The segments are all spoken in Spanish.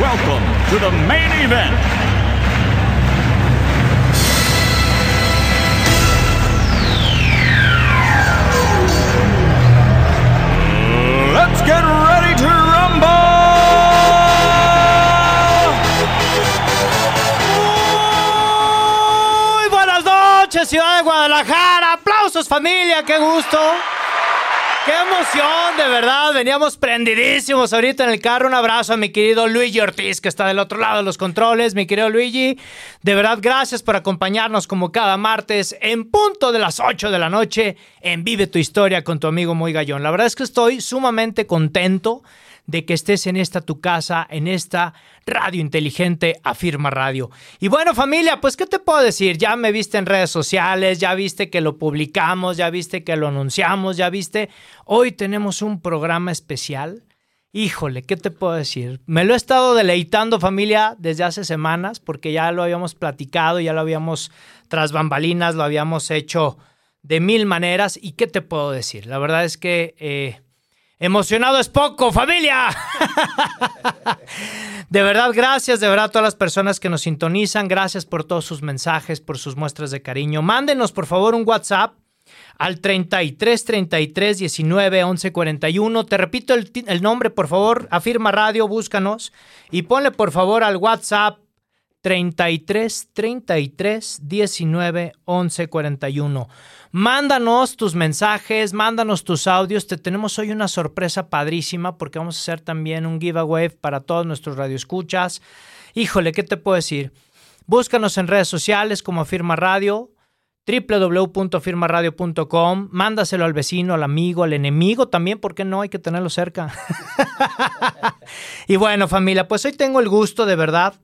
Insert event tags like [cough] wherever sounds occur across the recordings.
welcome to the main event. Let's get ready to rumble! Muy buenas noches, ciudad de Guadalajara. Aplausos, familia, qué gusto. Qué emoción, de verdad. Veníamos prendidísimos ahorita en el carro. Un abrazo a mi querido Luigi Ortiz, que está del otro lado de los controles. Mi querido Luigi, de verdad, gracias por acompañarnos como cada martes en punto de las 8 de la noche en Vive tu Historia con tu amigo Muy Gallón. La verdad es que estoy sumamente contento de que estés en esta tu casa, en esta radio inteligente Afirma Radio. Y bueno, familia, pues ¿qué te puedo decir? Ya me viste en redes sociales, ya viste que lo publicamos, ya viste que lo anunciamos, ya viste. Hoy tenemos un programa especial. Híjole, ¿qué te puedo decir? Me lo he estado deleitando familia desde hace semanas porque ya lo habíamos platicado, ya lo habíamos tras bambalinas, lo habíamos hecho de mil maneras. ¿Y qué te puedo decir? La verdad es que... eh, Emocionado es poco, familia. De verdad, gracias de verdad a todas las personas que nos sintonizan. Gracias por todos sus mensajes, por sus muestras de cariño. Mándenos, por favor, un WhatsApp al 33 33 19 11 41. Te repito el, el nombre, por favor. Afirma Radio, búscanos. Y ponle, por favor, al WhatsApp 33 33 19 11 41. Mándanos tus mensajes, mándanos tus audios. Te tenemos hoy una sorpresa padrísima porque vamos a hacer también un giveaway para todos nuestros radioescuchas. Híjole, ¿qué te puedo decir? Búscanos en redes sociales como Afirma Radio, www.firmaradio.com, mándaselo al vecino, al amigo, al enemigo también, ¿por qué no? Hay que tenerlo cerca. [laughs] y bueno, familia, pues hoy tengo el gusto de verdad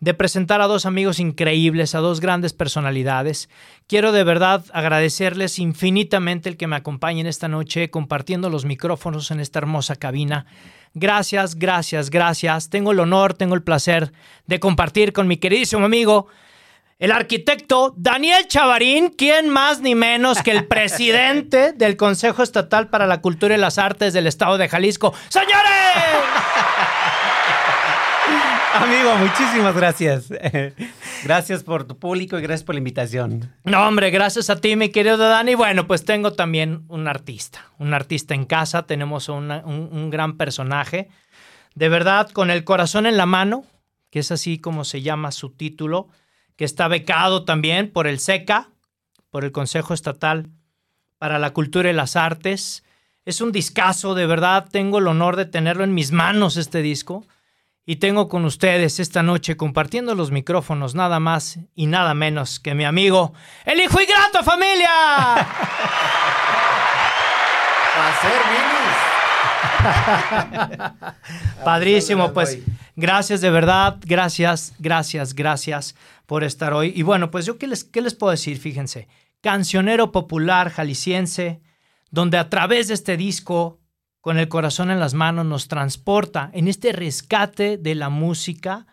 de presentar a dos amigos increíbles, a dos grandes personalidades. Quiero de verdad agradecerles infinitamente el que me acompañen esta noche compartiendo los micrófonos en esta hermosa cabina. Gracias, gracias, gracias. Tengo el honor, tengo el placer de compartir con mi queridísimo amigo, el arquitecto Daniel Chavarín, quien más ni menos que el presidente [laughs] del Consejo Estatal para la Cultura y las Artes del Estado de Jalisco. ¡Señores! [laughs] Amigo, muchísimas gracias. [laughs] Gracias por tu público y gracias por la invitación. No, hombre, gracias a ti, mi querido Dani. Bueno, pues tengo también un artista, un artista en casa. Tenemos un, un gran personaje. De verdad, con el corazón en la mano, que es así como se llama su título, que está becado también por el SECA, por el Consejo Estatal para la Cultura y las Artes. Es un discazo, de verdad. Tengo el honor de tenerlo en mis manos, este disco. Y tengo con ustedes esta noche compartiendo los micrófonos nada más y nada menos que mi amigo, el hijo ingrato familia. [laughs] [laughs] Padrísimo, pues gracias de verdad, gracias, gracias, gracias por estar hoy. Y bueno, pues yo qué les, qué les puedo decir, fíjense, cancionero popular jalisciense, donde a través de este disco, con el corazón en las manos, nos transporta en este rescate de la música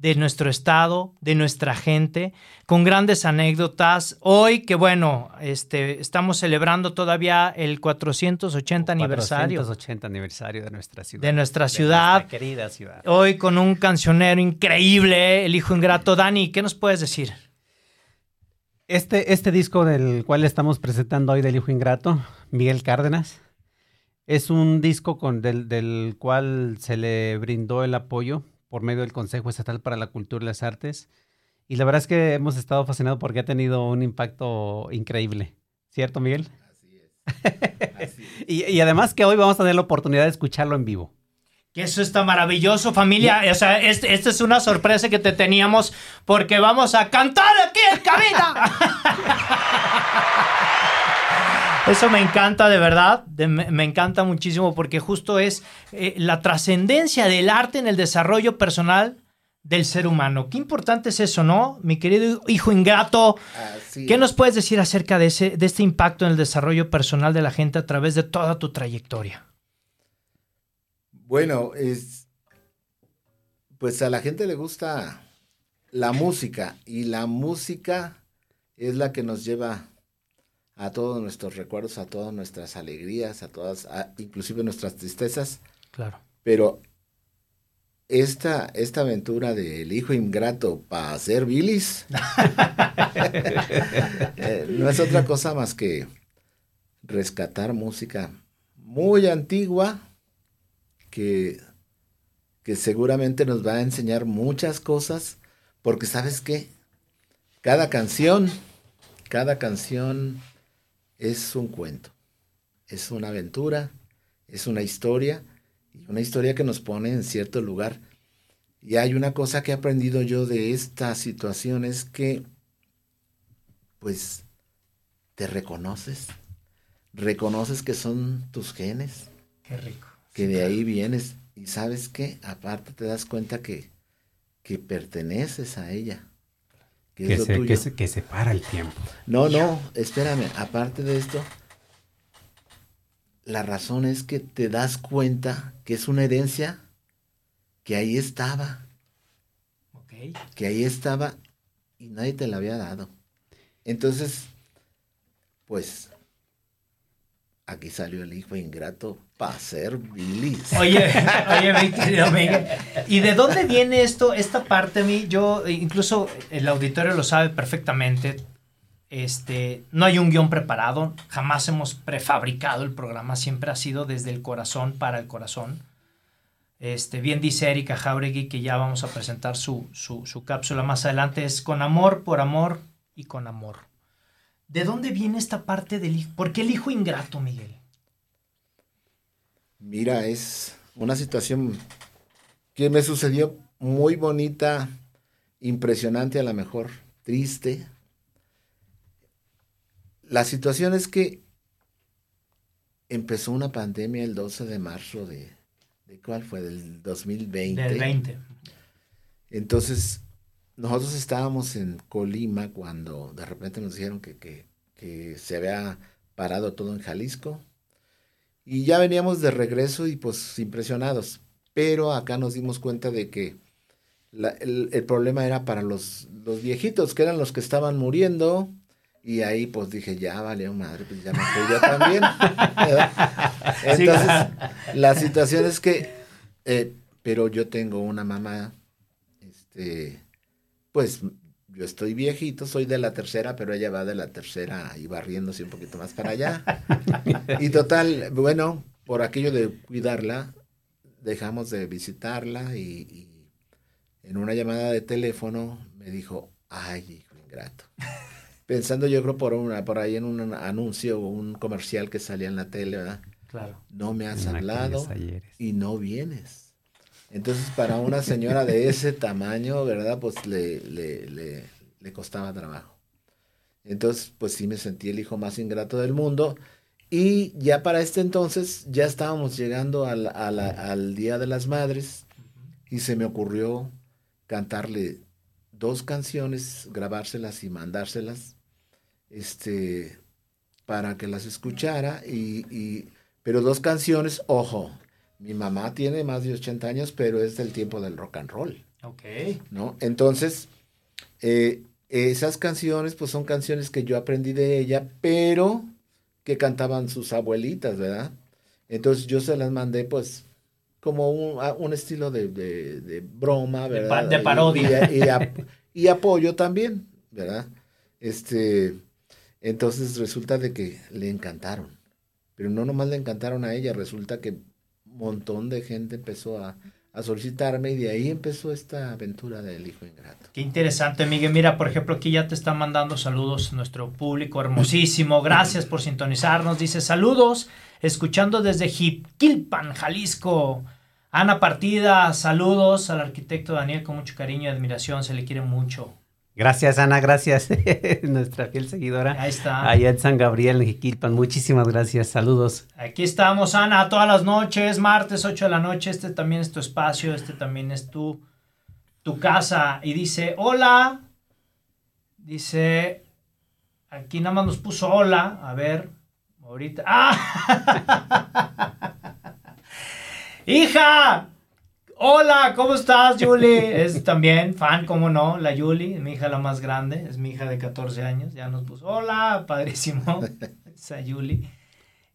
de nuestro estado, de nuestra gente, con grandes anécdotas. Hoy que bueno, este, estamos celebrando todavía el 480 aniversario 480 aniversario de nuestra ciudad. de nuestra ciudad. nuestra querida ciudad. Hoy con un cancionero increíble, el hijo ingrato. Dani, ¿qué nos puedes decir? Este, este disco del cual estamos presentando hoy del Hijo Ingrato, Miguel Cárdenas, es un disco con, del, del cual se le brindó el apoyo por medio del Consejo Estatal para la Cultura y las Artes. Y la verdad es que hemos estado fascinados porque ha tenido un impacto increíble. ¿Cierto, Miguel? Así es. [laughs] y, y además que hoy vamos a tener la oportunidad de escucharlo en vivo. Que eso está maravilloso, familia. O sea, este- esta es una sorpresa que te teníamos porque vamos a cantar aquí en cabina. [laughs] Eso me encanta de verdad, de- me, me encanta muchísimo porque justo es eh, la trascendencia del arte en el desarrollo personal del ser humano. Qué importante es eso, ¿no? Mi querido hijo ingrato, Así ¿qué es. nos puedes decir acerca de, ese, de este impacto en el desarrollo personal de la gente a través de toda tu trayectoria? Bueno, es. Pues a la gente le gusta la música y la música es la que nos lleva a todos nuestros recuerdos, a todas nuestras alegrías, a todas, a- inclusive nuestras tristezas. Claro. Pero esta, esta aventura del hijo ingrato para hacer bilis [laughs] eh, no es otra cosa más que rescatar música muy antigua que, que seguramente nos va a enseñar muchas cosas, porque sabes qué, cada canción, cada canción es un cuento, es una aventura, es una historia, y una historia que nos pone en cierto lugar. Y hay una cosa que he aprendido yo de esta situación es que, pues, te reconoces, reconoces que son tus genes, Qué rico. que de ahí vienes y sabes que aparte te das cuenta que, que perteneces a ella, que, Que es lo se, tuyo. que, se, que se para el tiempo. No, no, espérame, aparte de esto, la razón es que te das cuenta que es una herencia que ahí estaba, Ok. que ahí estaba y nadie te la había dado. Entonces, pues, aquí salió el hijo ingrato para ser bilis. Oye, [laughs] oye, mi querido Miguel, ¿y de dónde viene esto, esta parte a mí? Yo, eh, incluso el auditorio lo sabe perfectamente. Este, no hay un guion preparado, jamás hemos prefabricado el programa, siempre ha sido desde el corazón para el corazón. Este, bien dice Erika Jauregui que ya vamos a presentar su, su, su cápsula más adelante, es con amor, por amor y con amor. ¿De dónde viene esta parte del hijo? ¿Por qué el hijo ingrato, Miguel? Mira, es una situación que me sucedió muy bonita, impresionante a lo mejor, triste. La situación es que empezó una pandemia el 12 de marzo de, ¿de cuál fue? Del 2020. Del 20. Entonces, nosotros estábamos en Colima cuando de repente nos dijeron que, que- que se había parado todo en Jalisco. Y ya veníamos de regreso y pues impresionados. Pero acá nos dimos cuenta de que la- el, el problema era para los, los viejitos, que eran los que estaban muriendo. Y ahí pues dije, ya valió madre, pues ya me fui yo también. Entonces, la situación es que, eh, pero yo tengo una mamá, este, pues yo estoy viejito, soy de la tercera, pero ella va de la tercera y barriéndose un poquito más para allá. [laughs] Y total, bueno, por aquello de cuidarla, dejamos de visitarla y, y en una llamada de teléfono me dijo, ay, hijo ingrato. [laughs] Pensando yo creo por, una, por ahí en un anuncio o un comercial que salía en la tele, ¿verdad? Claro. No me has En hablado y no vienes. Entonces, para una señora de ese tamaño, ¿verdad? Pues le, le, le, costaba trabajo. Entonces, pues sí me sentí el hijo más ingrato del mundo. Y ya para este entonces, ya estábamos llegando al, a la- al Día de las Madres y se me ocurrió cantarle dos canciones, grabárselas y mandárselas, este, para que las escuchara y, y- pero dos canciones, ojo, mi mamá tiene más de 80 años, pero es del tiempo del rock and roll, Ok. ¿no? Entonces, eh, esas canciones, pues son canciones que yo aprendí de ella, pero que cantaban sus abuelitas, ¿verdad? Entonces yo se las mandé, pues, como un, un estilo de, de- de broma, De ¿verdad? pa- de parodia. Y, y ap- y apoyo también, ¿verdad? Este, entonces resulta de que le encantaron. Pero no nomás le encantaron a ella, resulta que montón de gente empezó a, a solicitarme y de ahí empezó esta aventura del hijo ingrato. Qué interesante, Miguel. Mira, por ejemplo, aquí ya te están mandando saludos nuestro público hermosísimo. Gracias por sintonizarnos. Dice saludos, escuchando desde Jiquilpan, Jalisco. Ana Partida, saludos al arquitecto Daniel con mucho cariño y admiración. Se le quiere mucho. Gracias, Ana, gracias. [laughs] Nuestra fiel seguidora. Ahí está. Allá en San Gabriel, en Jiquilpan. Muchísimas gracias. Saludos. Aquí estamos, Ana, todas las noches, martes 8 de la noche. Este también es tu espacio, este también es tu, tu casa. Y dice, hola. Dice, aquí nada más nos puso hola. A ver, ahorita. [laughs] ¡Ah! [laughs] ¡Hija! Hola, ¿cómo estás, Julie? Es también fan, ¿cómo no? La Julie, mi hija la más grande, es mi hija de 14 años. Ya nos puso, hola, padrísimo. [laughs] Esa Julie.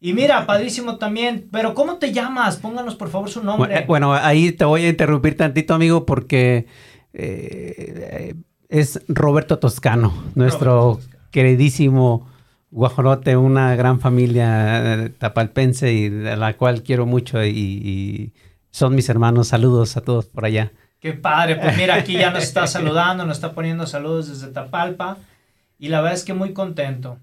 Y mira, padrísimo también, pero ¿cómo te llamas? Pónganos por favor su nombre. Bueno, ahí te voy a interrumpir tantito, amigo, porque eh, es Roberto Toscano, nuestro Roberto Toscano. queridísimo guajolote, una gran familia eh, tapalpense y de la cual quiero mucho y, y son mis hermanos. Saludos a todos por allá. Qué padre, pues mira, aquí ya nos está saludando, nos está poniendo saludos desde Tapalpa y la verdad es que muy contento.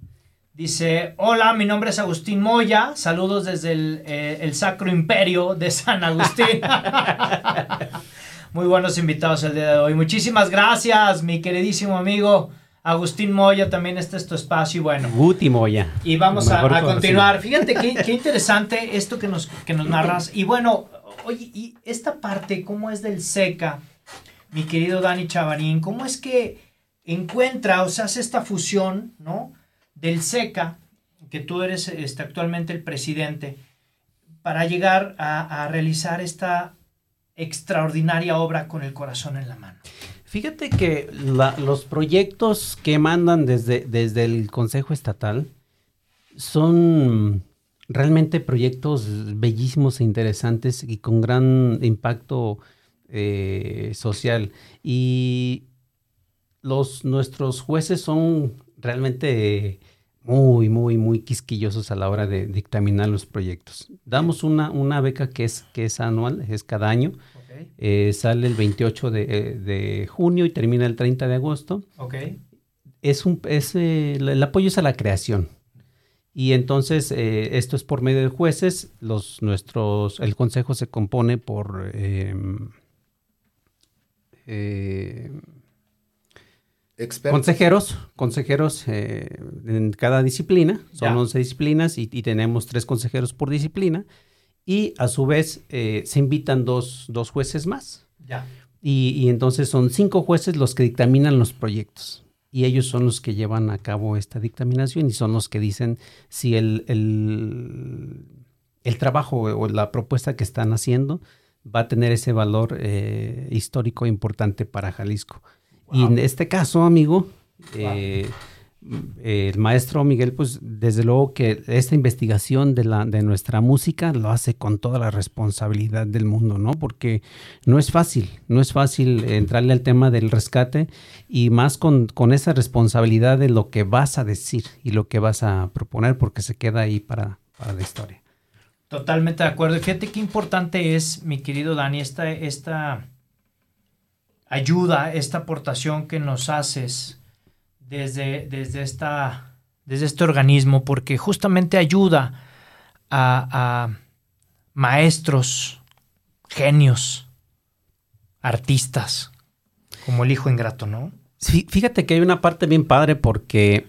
Dice, hola, mi nombre es Agustín Moya, saludos desde el, eh, el Sacro Imperio de San Agustín. [laughs] muy buenos invitados el día de hoy. Muchísimas gracias, mi queridísimo amigo Agustín Moya, también este es tu espacio y bueno. Guti Moya. Y vamos a, a continuar. Fíjate qué, qué interesante esto que nos, que nos narras. Y bueno, oye, y esta parte, ¿cómo es del SECA, mi querido Dani Chavarín? ¿Cómo es que encuentra o se hace esta fusión, ¿no? Del SECA, que tú eres este, actualmente el presidente, para llegar a, realizar esta extraordinaria obra con el corazón en la mano. Fíjate que los proyectos que mandan desde, desde el Consejo Estatal son realmente proyectos bellísimos e interesantes y con gran impacto eh, social. Y los, nuestros jueces son realmente muy, muy, muy quisquillosos a la hora de dictaminar los proyectos. Damos una, una beca que es, que es anual, es cada año. Eh, sale el 28 de, eh, de junio y termina el 30 de agosto. Es un, es, el, el apoyo es a la creación. Y entonces eh, esto es por medio de jueces. Los, nuestros, el consejo se compone por eh, eh, Expertos. consejeros, consejeros eh, en cada disciplina. Son Ya. 11 disciplinas y, y tenemos tres consejeros por disciplina. Y a su vez eh, se invitan dos, dos jueces más. Ya. Y, y entonces son cinco jueces los que dictaminan los proyectos. Y ellos son los que llevan a cabo esta dictaminación y son los que dicen si el, el, el trabajo o la propuesta que están haciendo va a tener ese valor eh, histórico importante para Jalisco. Y en este caso, amigo, eh, el maestro Miguel, pues desde luego que esta investigación de, la, de nuestra música lo hace con toda la responsabilidad del mundo, ¿no? Porque no es fácil, no es fácil entrarle al tema del rescate y más con, con esa responsabilidad de lo que vas a decir y lo que vas a proponer, porque se queda ahí para, para la historia. Totalmente de acuerdo. Fíjate qué importante es, mi querido Dani, esta, esta ayuda, esta aportación que nos haces desde, desde, esta, desde este organismo, porque justamente ayuda a, maestros, genios, artistas, como el hijo ingrato, ¿no? Sí, fíjate que hay una parte bien padre porque,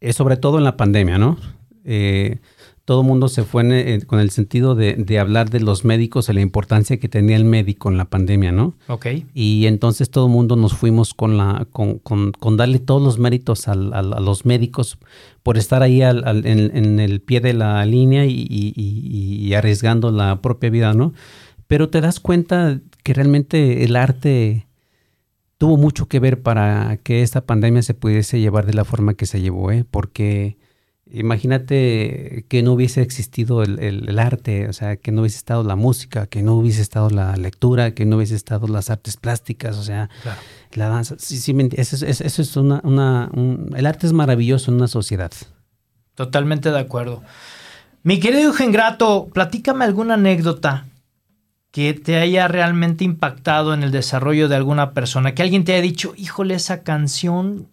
eh, sobre todo en la pandemia, ¿no? Eh, todo el mundo se fue en, eh, con el sentido de, de hablar de los médicos y la importancia que tenía el médico en la pandemia, ¿no? Ok. Y entonces todo el mundo nos fuimos con, la, con, con- con darle todos los méritos al- al- a los médicos por estar ahí al- en, en el pie de la línea y, y- y- y arriesgando la propia vida, ¿no? Pero te das cuenta que realmente el arte tuvo mucho que ver para que esta pandemia se pudiese llevar de la forma que se llevó, ¿eh? Porque imagínate que no hubiese existido el, el- el arte, o sea, que no hubiese estado la música, que no hubiese estado la lectura, que no hubiese estado las artes plásticas, o sea, Claro. la danza. Sí, sí, eso es, eso- eso es una, una- un- el arte es maravilloso en una sociedad. Totalmente de acuerdo. Mi querido Eugen Grato, platícame alguna anécdota que te haya realmente impactado en el desarrollo de alguna persona, que alguien te haya dicho, híjole, esa canción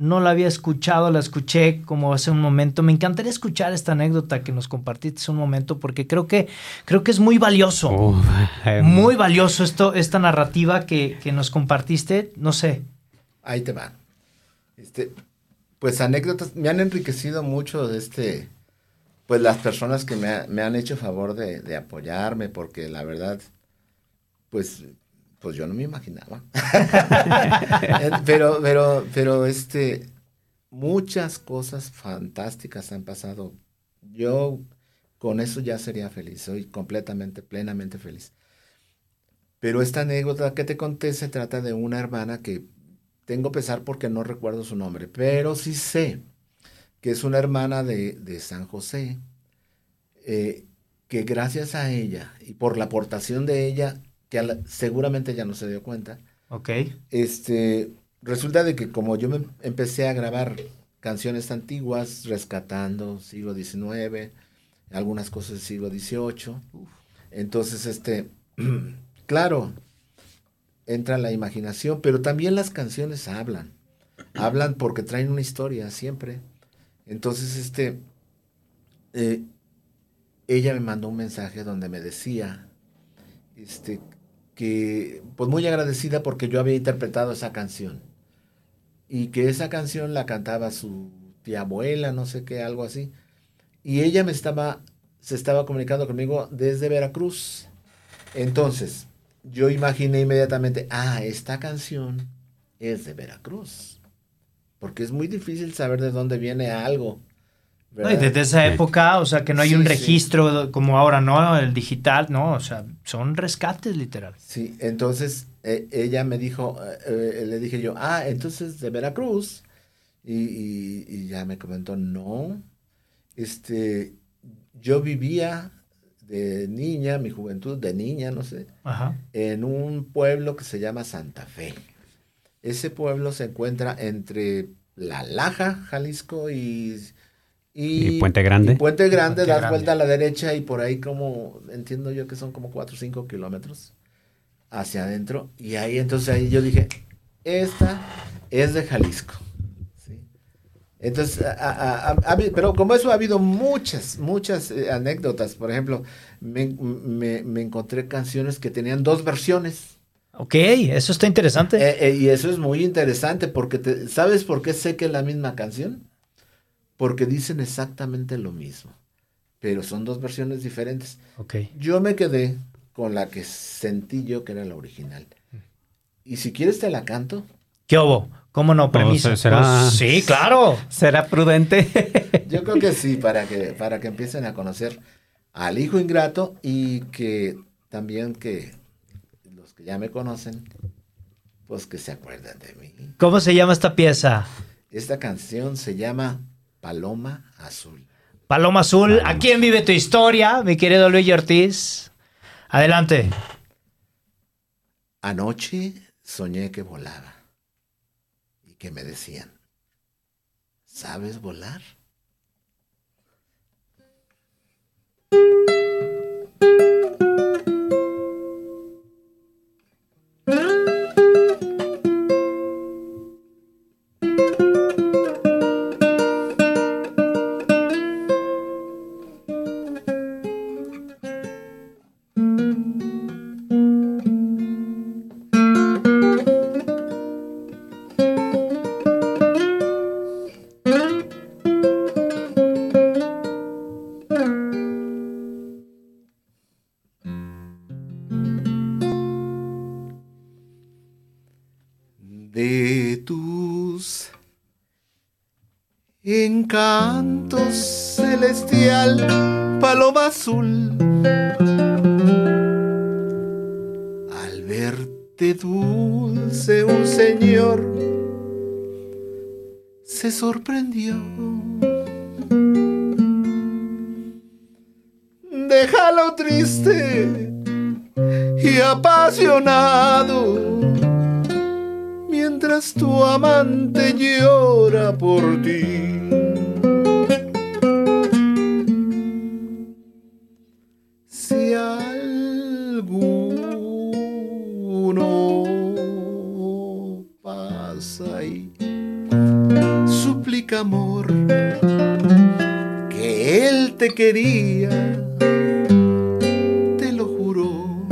no la había escuchado, la escuché como hace un momento. Me encantaría escuchar esta anécdota que nos compartiste hace un momento, porque creo que, creo que es muy valioso. Oh, eh, Muy valioso esto, esta narrativa que, que nos compartiste. No sé. ahí te va. Este, pues anécdotas, me han enriquecido mucho de este, pues las personas que me, ha- me han hecho favor de, de apoyarme, porque la verdad, pues, pues yo no me imaginaba. [laughs] pero, pero, pero, este, muchas cosas fantásticas han pasado. Yo con eso ya sería feliz, soy completamente, plenamente feliz. Pero esta anécdota que te conté se trata de una hermana que tengo pesar porque no recuerdo su nombre, pero sí sé que es una hermana de, de San José, eh, que gracias a ella y por la aportación de ella, que la- seguramente ella no se dio cuenta, Ok. este, resulta de que como yo me empecé a grabar canciones antiguas, rescatando siglo XIX, algunas cosas del siglo XVIII, entonces, este, [clears throat] claro, entra la imaginación, pero también las canciones hablan, hablan porque traen una historia siempre. Entonces, este, eh, ella me mandó un mensaje donde me decía, este, que, pues muy agradecida porque yo había interpretado esa canción. Y que esa canción la cantaba su tía abuela, no sé qué, algo así. Y ella me estaba, se estaba comunicando conmigo desde Veracruz. Entonces, yo imaginé inmediatamente, ah, esta canción es de Veracruz. Porque es muy difícil saber de dónde viene algo. No, y ¿verdad? desde esa época, o sea, que no hay Sí, un sí. registro como ahora, ¿no? El digital, ¿no? O sea, son rescates literal. Sí, entonces eh, ella me dijo, eh, eh, le dije yo, ah, entonces de Veracruz. Y, y- y ya me comentó, no, este, yo vivía de niña, mi juventud de niña, no sé, Ajá. en un pueblo que se llama Santa Fe. Ese pueblo se encuentra entre La Laja, Jalisco y... Y Puente Grande. y Puente Grande, Puente das Grande. vuelta a la derecha y por ahí como, entiendo yo que son como 4 o 5 kilómetros hacia adentro. Y ahí entonces ahí yo dije, esta es de Jalisco. ¿sí? Entonces, a- a- a- pero como eso ha habido muchas, muchas eh, anécdotas. Por ejemplo, me, me- me encontré canciones que tenían dos versiones. Ok, eso está interesante. Eh, eh, y eso es muy interesante porque, te- ¿sabes por qué sé que es la misma canción? Porque dicen exactamente lo mismo, pero son dos versiones diferentes. ok. Yo me quedé con la que sentí yo que era la original. Y si quieres te la canto. ¿Qué hubo? ¿Cómo no? Será- Pues, sí, claro. ¿Será prudente? Yo creo que sí, para que, para que empiecen a conocer al hijo ingrato y que también que los que ya me conocen, pues que se acuerden de mí. ¿Cómo se llama esta pieza? Esta canción se llama Paloma Azul. Paloma Azul. ¿A quién vive tu historia, mi querido Luis Ortiz? Adelante. Anoche soñé que volaba y que me decían, ¿sabes volar? Sorprendió. Déjalo triste y apasionado mientras tu amante llora por ti. Quería, te lo juró.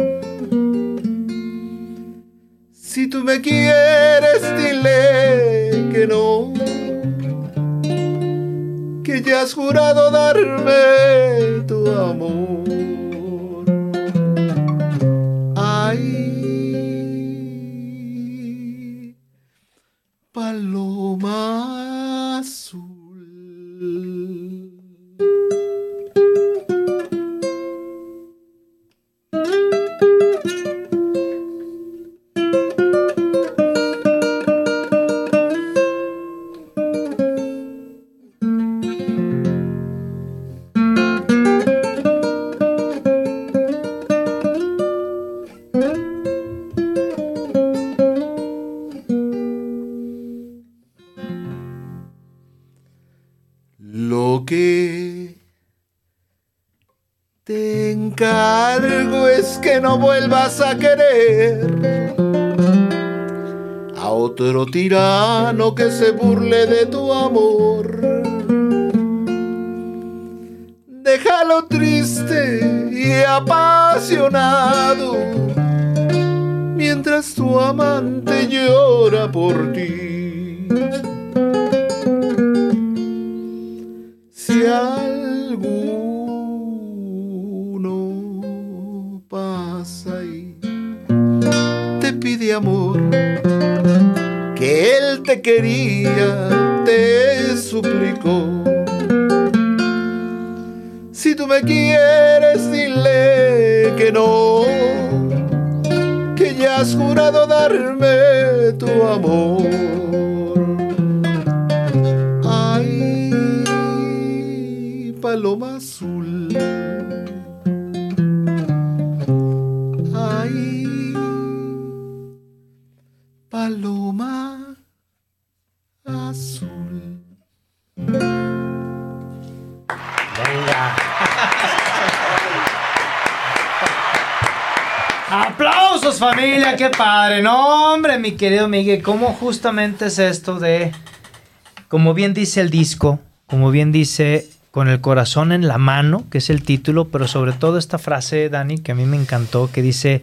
Si tú me quieres, dile que no. Que ya has jurado darme a querer a otro tirano que se burle de tu amor. Déjalo triste y apasionado mientras tu amante llora por ti. Me quieres, dile que no, que ya has jurado darme tu amor. ¡Qué padre! No, hombre, mi querido Miguel, ¿cómo justamente es esto de, como bien dice el disco, como bien dice, con el corazón en la mano, que es el título, pero sobre todo esta frase, Dani, que a mí me encantó, que dice,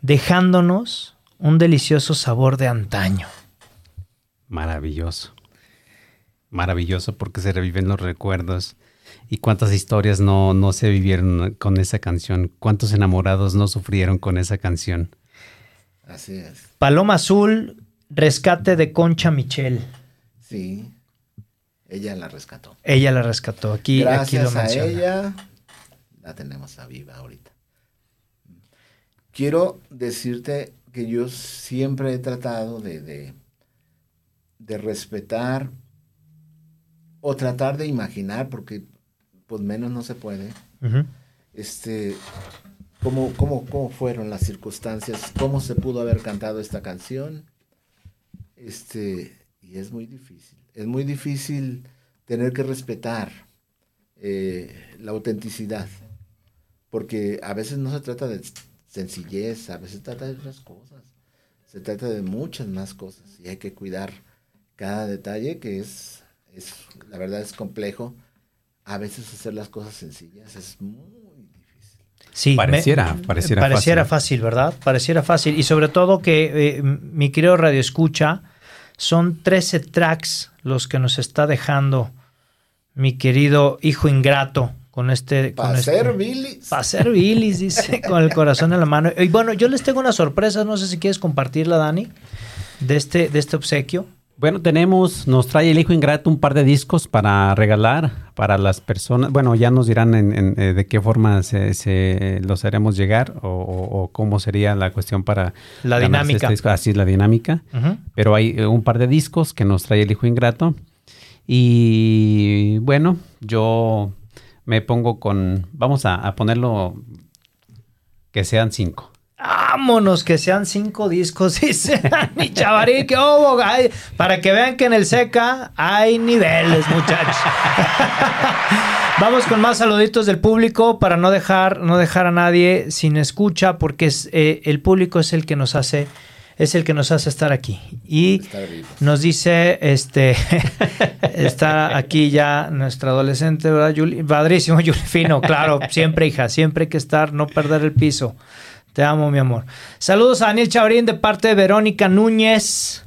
dejándonos un delicioso sabor de antaño. Maravilloso. Maravilloso porque se reviven los recuerdos. Y cuántas historias no, no se vivieron con esa canción. Cuántos enamorados no sufrieron con esa canción. Así es. Paloma Azul, rescate de Concha Michel. Sí. Ella la rescató. Ella la rescató. Aquí, aquí Gracias a ella la tenemos a viva ahorita. Quiero decirte que yo siempre he tratado de, de, de respetar o tratar de imaginar, porque pues menos no se puede, este, cómo, cómo, cómo fueron las circunstancias, cómo se pudo haber cantado esta canción. Este, y es muy difícil. Es muy difícil tener que respetar eh, la autenticidad. Porque a veces no se trata de sencillez, a veces se trata de otras cosas. Se trata de muchas más cosas. Y hay que cuidar cada detalle que es, es la verdad es complejo. A veces hacer las cosas sencillas es muy Sí, me- Pareciera, pareciera pareciera fácil. fácil, ¿verdad? Pareciera fácil. Y sobre todo que eh, mi querido Radio Escucha, son 13 tracks los que nos está dejando mi querido hijo ingrato con este... con Para este- Billy. Para ser bilis, dice, [laughs] con el corazón en la mano. Y bueno, yo les tengo una sorpresa, no sé si quieres compartirla, Dani, de este, de este obsequio. Bueno, tenemos, nos trae el hijo ingrato un par de discos para regalar para las personas. Bueno, ya nos dirán en, en, eh, de qué forma se, se los haremos llegar o, o- o cómo sería la cuestión para La dinámica. este disco. Así es la dinámica. Pero hay eh, un par de discos que nos trae el hijo ingrato. Y bueno, yo me pongo con, vamos a, a ponerlo que sean cinco. Vámonos, que sean cinco discos, [laughs] dice mi chavarí, que hubo, ay, para que vean que en el SECA hay niveles, muchachos. [laughs] Vamos con más saluditos del público para no dejar, no dejar a nadie sin escucha, porque es, eh, el público es el que nos hace, es el que nos hace estar aquí. Y nos dice, este, [laughs] está aquí ya nuestra adolescente, ¿verdad, Yuli? Padrísimo, Fino, claro, siempre, hija, siempre hay que estar, no perder el piso. Te amo, mi amor. Saludos a Daniel Chabrín de parte de Verónica Núñez.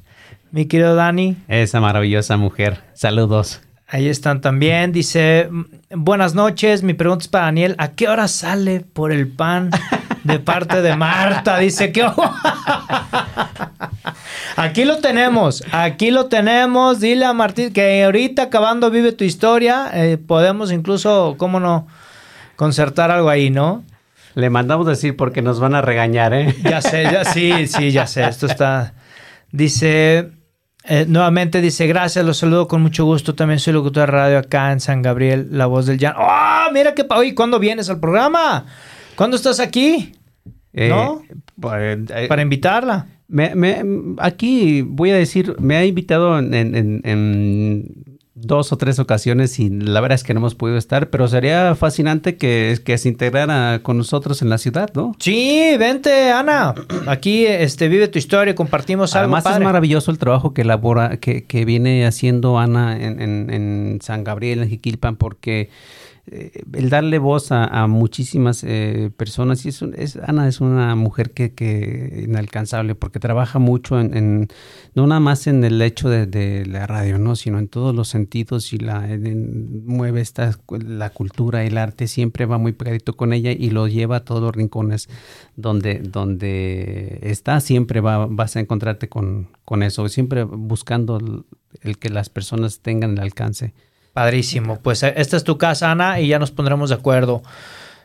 Mi querido Dani. Esa maravillosa mujer. Saludos. Ahí están también. Dice, buenas noches. Mi pregunta es para Daniel. ¿A qué hora sale por el pan de parte de Marta? Dice que... aquí lo tenemos. Aquí lo tenemos. Dile a Martín que ahorita acabando vive tu historia. eh, podemos incluso, ¿cómo no? Concertar algo ahí, ¿no? Le mandamos decir porque nos van a regañar, ¿eh? Ya sé, ya sí, sí, ya sé. Esto está. Dice. eh, nuevamente dice, gracias, los saludo con mucho gusto. También soy locutor de radio acá en San Gabriel, la voz del llano. ¡Ah! mira que pa- Oye, ¿cuándo vienes al programa? ¿Cuándo estás aquí? Eh, ¿No? pues, eh, Para invitarla. me- me- aquí voy a decir, me ha invitado en, en- en- en dos o tres ocasiones y la verdad es que no hemos podido estar, pero sería fascinante que, que se integrara con nosotros en la ciudad, ¿no? Sí, vente, Ana. Aquí este, vive tu historia, compartimos algo Además es maravilloso el trabajo que elabora, que, que viene haciendo Ana en, en- en San Gabriel, en Jiquilpan, porque eh, el darle voz a, muchísimas eh, personas, y es, es- Ana es una mujer que, que inalcanzable, porque trabaja mucho en, no nada más en el hecho de, la radio, ¿no? sino en todos los sentidos y la mueve esta, la cultura, el arte, siempre va muy pegadito con ella y lo lleva a todos los rincones donde, donde está, siempre va, vas a encontrarte con, con eso, siempre buscando el que las personas tengan el alcance. Padrísimo. Pues eh, esta es tu casa, Ana, y ya nos pondremos de acuerdo.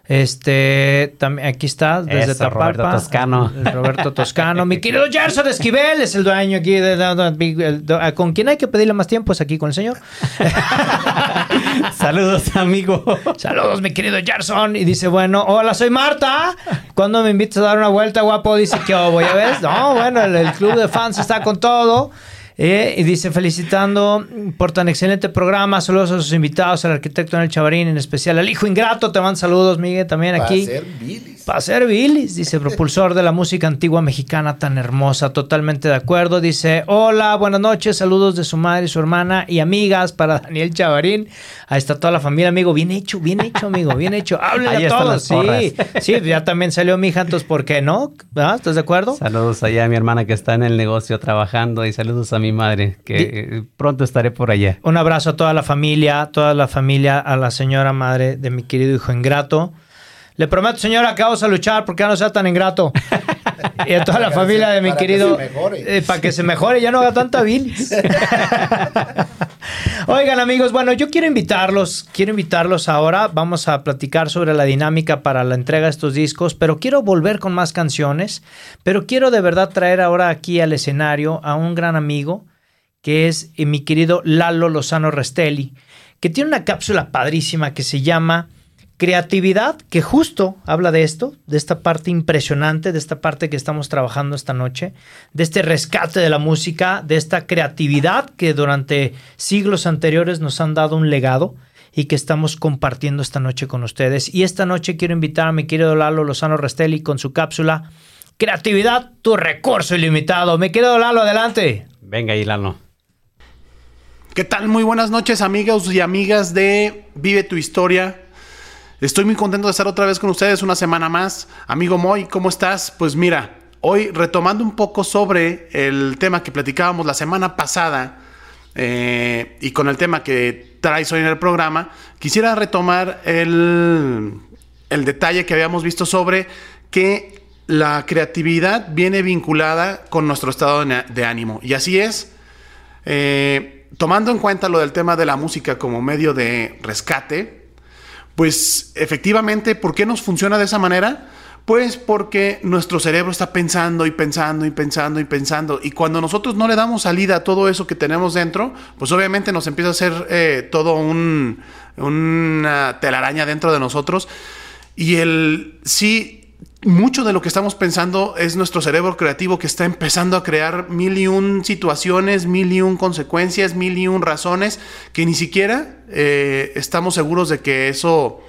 Este, también aquí está, desde Eso, Tapalpa. Roberto Toscano. Roberto Toscano. Mi [laughs] querido Gerson Esquivel es el dueño aquí. De, de- de- con quien hay que pedirle más tiempo es aquí con el señor. [laughs] Saludos, amigo. Saludos, mi querido Gerson. Y dice, bueno, hola, soy Marta. ¿Cuándo me invitas a dar una vuelta, guapo? Dice, ¿qué hubo? ¿Ya ves? No, bueno, el, el club de fans está con todo. Eh, y dice, felicitando por tan excelente programa. Saludos a sus invitados, al arquitecto Daniel Chavarín, en especial al hijo ingrato. Te mando saludos, Miguel, también aquí. ser bilis. Para ser Billis, dice, propulsor de la música antigua mexicana tan hermosa, totalmente de acuerdo. Dice, hola, buenas noches, saludos de su madre, su hermana y amigas para Daniel Chavarín. Ahí está toda la familia, amigo. Bien hecho, bien hecho, amigo, bien hecho. Háblenle a todos. Sí, sí, ya también salió mi hija, entonces, ¿por qué no? ¿Ah? ¿Estás de acuerdo? Saludos allá a mi hermana que está en el negocio trabajando y saludos a mi madre, que pronto estaré por allá. Un abrazo a toda la familia, toda la familia, a la señora madre de mi querido hijo ingrato. Le prometo, señora, que vamos a luchar porque ya no sea tan ingrato. [laughs] Y a toda la que familia de mi para que querido. se mejore. eh, para que se mejore, ya no haga tanta bilis. [laughs] Oigan, amigos, bueno, yo quiero invitarlos, quiero invitarlos ahora. Vamos a platicar sobre la dinámica para la entrega de estos discos, pero quiero volver con más canciones. Pero quiero de verdad traer ahora aquí al escenario a un gran amigo que es eh, mi querido Lalo Lozano Restelli, que tiene una cápsula padrísima que se llama Creatividad, que justo habla de esto, de esta parte impresionante, de esta parte que estamos trabajando esta noche, de este rescate de la música, de esta creatividad que durante siglos anteriores nos han dado un legado y que estamos compartiendo esta noche con ustedes. Y esta noche quiero invitar a mi querido Lalo Lozano Restelli con su cápsula Creatividad, tu recurso ilimitado. Mi querido Lalo, adelante. Venga, Ilano. ¿Qué tal? Muy buenas noches amigos y amigas de Vive tu Historia. Estoy muy contento de estar otra vez con ustedes una semana más. Amigo Moy, ¿cómo estás? Pues mira, hoy retomando un poco sobre el tema que platicábamos la semana pasada eh, y con el tema que traes hoy en el programa, quisiera retomar el, el detalle que habíamos visto sobre que la creatividad viene vinculada con nuestro estado de, ánimo. Y así es. Eh, tomando en cuenta lo del tema de la música como medio de rescate, pues efectivamente, ¿por qué nos funciona de esa manera? Pues porque nuestro cerebro está pensando y pensando y pensando y pensando. Y cuando nosotros no le damos salida a todo eso que tenemos dentro, pues obviamente nos empieza a hacer eh, todo un, una telaraña dentro de nosotros. Y el sí, mucho de lo que estamos pensando es nuestro cerebro creativo que está empezando a crear mil y un situaciones, mil y un consecuencias, mil y un razones que ni siquiera eh, estamos seguros de que eso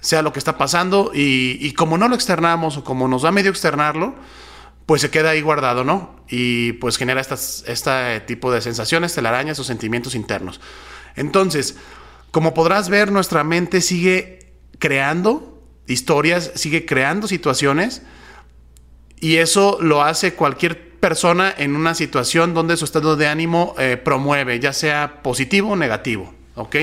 sea lo que está pasando y, como no lo externamos o como nos da medio externarlo, pues se queda ahí guardado, ¿no? Y pues genera estas, este tipo de sensaciones, telarañas o sentimientos internos. Entonces, como podrás ver, nuestra mente sigue creando historias, sigue creando situaciones y eso lo hace cualquier persona en una situación donde su estado de ánimo eh, promueve, ya sea positivo o negativo, ¿ok?